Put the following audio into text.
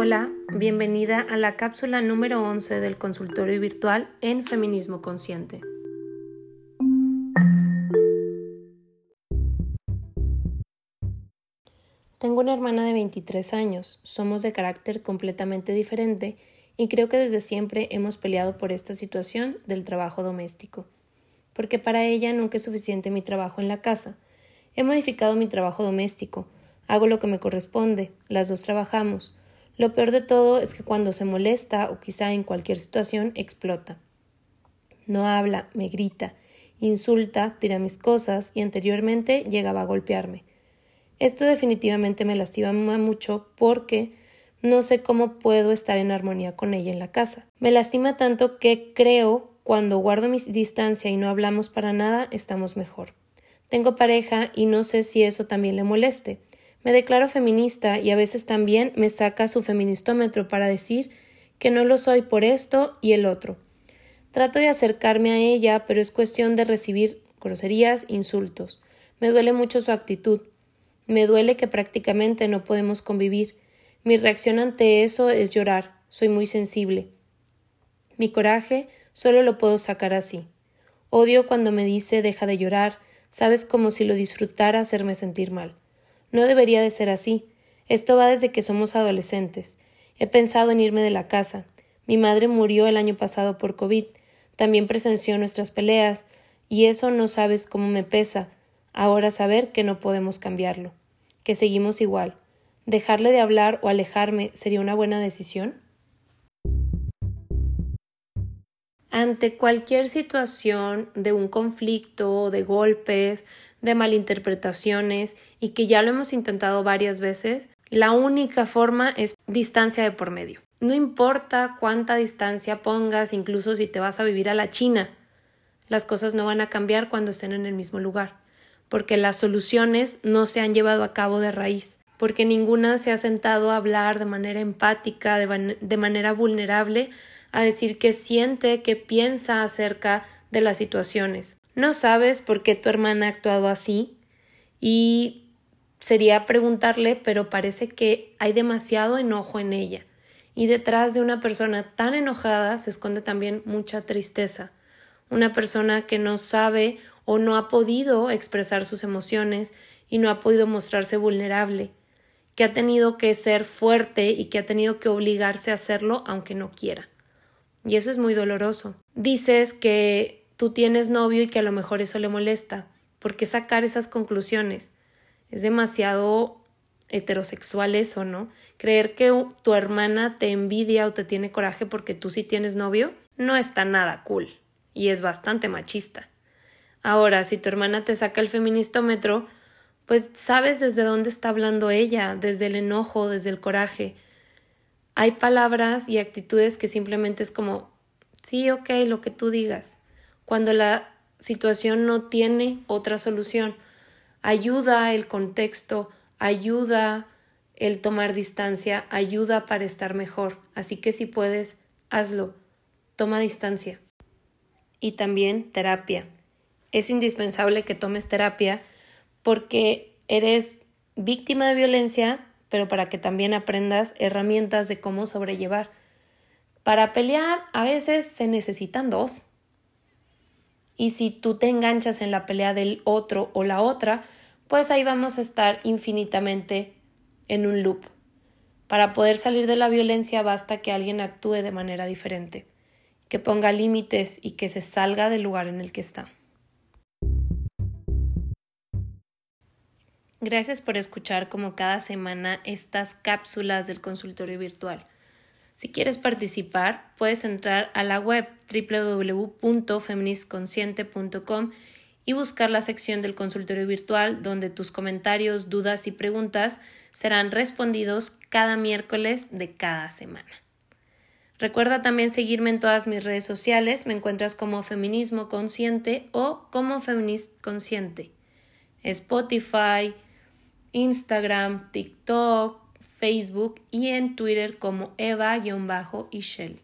Hola, bienvenida a la cápsula número 11 del consultorio virtual en Feminismo Consciente. Tengo una hermana de 23 años, somos de carácter completamente diferente y creo que desde siempre hemos peleado por esta situación del trabajo doméstico, porque para ella nunca es suficiente mi trabajo en la casa. He modificado mi trabajo doméstico, hago lo que me corresponde, las dos trabajamos, lo peor de todo es que cuando se molesta o quizá en cualquier situación explota. No habla, me grita, insulta, tira mis cosas y anteriormente llegaba a golpearme. Esto definitivamente me lastima mucho porque no sé cómo puedo estar en armonía con ella en la casa. Me lastima tanto que creo cuando guardo mi distancia y no hablamos para nada estamos mejor. Tengo pareja y no sé si eso también le moleste. Me declaro feminista y a veces también me saca su feministómetro para decir que no lo soy por esto y el otro. Trato de acercarme a ella, pero es cuestión de recibir groserías, insultos. Me duele mucho su actitud. Me duele que prácticamente no podemos convivir. Mi reacción ante eso es llorar. Soy muy sensible. Mi coraje solo lo puedo sacar así. Odio cuando me dice deja de llorar, sabes como si lo disfrutara hacerme sentir mal. No debería de ser así. Esto va desde que somos adolescentes. He pensado en irme de la casa. Mi madre murió el año pasado por COVID. También presenció nuestras peleas, y eso no sabes cómo me pesa. Ahora saber que no podemos cambiarlo, que seguimos igual. ¿Dejarle de hablar o alejarme sería una buena decisión? Ante cualquier situación de un conflicto, de golpes, de malinterpretaciones y que ya lo hemos intentado varias veces, la única forma es distancia de por medio. No importa cuánta distancia pongas, incluso si te vas a vivir a la China, las cosas no van a cambiar cuando estén en el mismo lugar, porque las soluciones no se han llevado a cabo de raíz, porque ninguna se ha sentado a hablar de manera empática, de, de manera vulnerable, a decir qué siente, qué piensa acerca de las situaciones. No sabes por qué tu hermana ha actuado así y sería preguntarle, pero parece que hay demasiado enojo en ella. Y detrás de una persona tan enojada se esconde también mucha tristeza. Una persona que no sabe o no ha podido expresar sus emociones y no ha podido mostrarse vulnerable, que ha tenido que ser fuerte y que ha tenido que obligarse a hacerlo aunque no quiera. Y eso es muy doloroso. Dices que tú tienes novio y que a lo mejor eso le molesta. ¿Por qué sacar esas conclusiones? Es demasiado heterosexual eso, ¿no? Creer que tu hermana te envidia o te tiene coraje porque tú sí tienes novio no está nada cool y es bastante machista. Ahora, si tu hermana te saca el feministómetro, pues sabes desde dónde está hablando ella, desde el enojo, desde el coraje. Hay palabras y actitudes que simplemente es como, sí, ok, lo que tú digas cuando la situación no tiene otra solución. Ayuda el contexto, ayuda el tomar distancia, ayuda para estar mejor. Así que si puedes, hazlo. Toma distancia. Y también terapia. Es indispensable que tomes terapia porque eres víctima de violencia, pero para que también aprendas herramientas de cómo sobrellevar. Para pelear a veces se necesitan dos. Y si tú te enganchas en la pelea del otro o la otra, pues ahí vamos a estar infinitamente en un loop. Para poder salir de la violencia basta que alguien actúe de manera diferente, que ponga límites y que se salga del lugar en el que está. Gracias por escuchar como cada semana estas cápsulas del consultorio virtual. Si quieres participar, puedes entrar a la web www.feministconsciente.com y buscar la sección del consultorio virtual donde tus comentarios, dudas y preguntas serán respondidos cada miércoles de cada semana. Recuerda también seguirme en todas mis redes sociales, me encuentras como Feminismo Consciente o como Feminist Consciente. Spotify, Instagram, TikTok, Facebook y en Twitter como Eva-Ishel.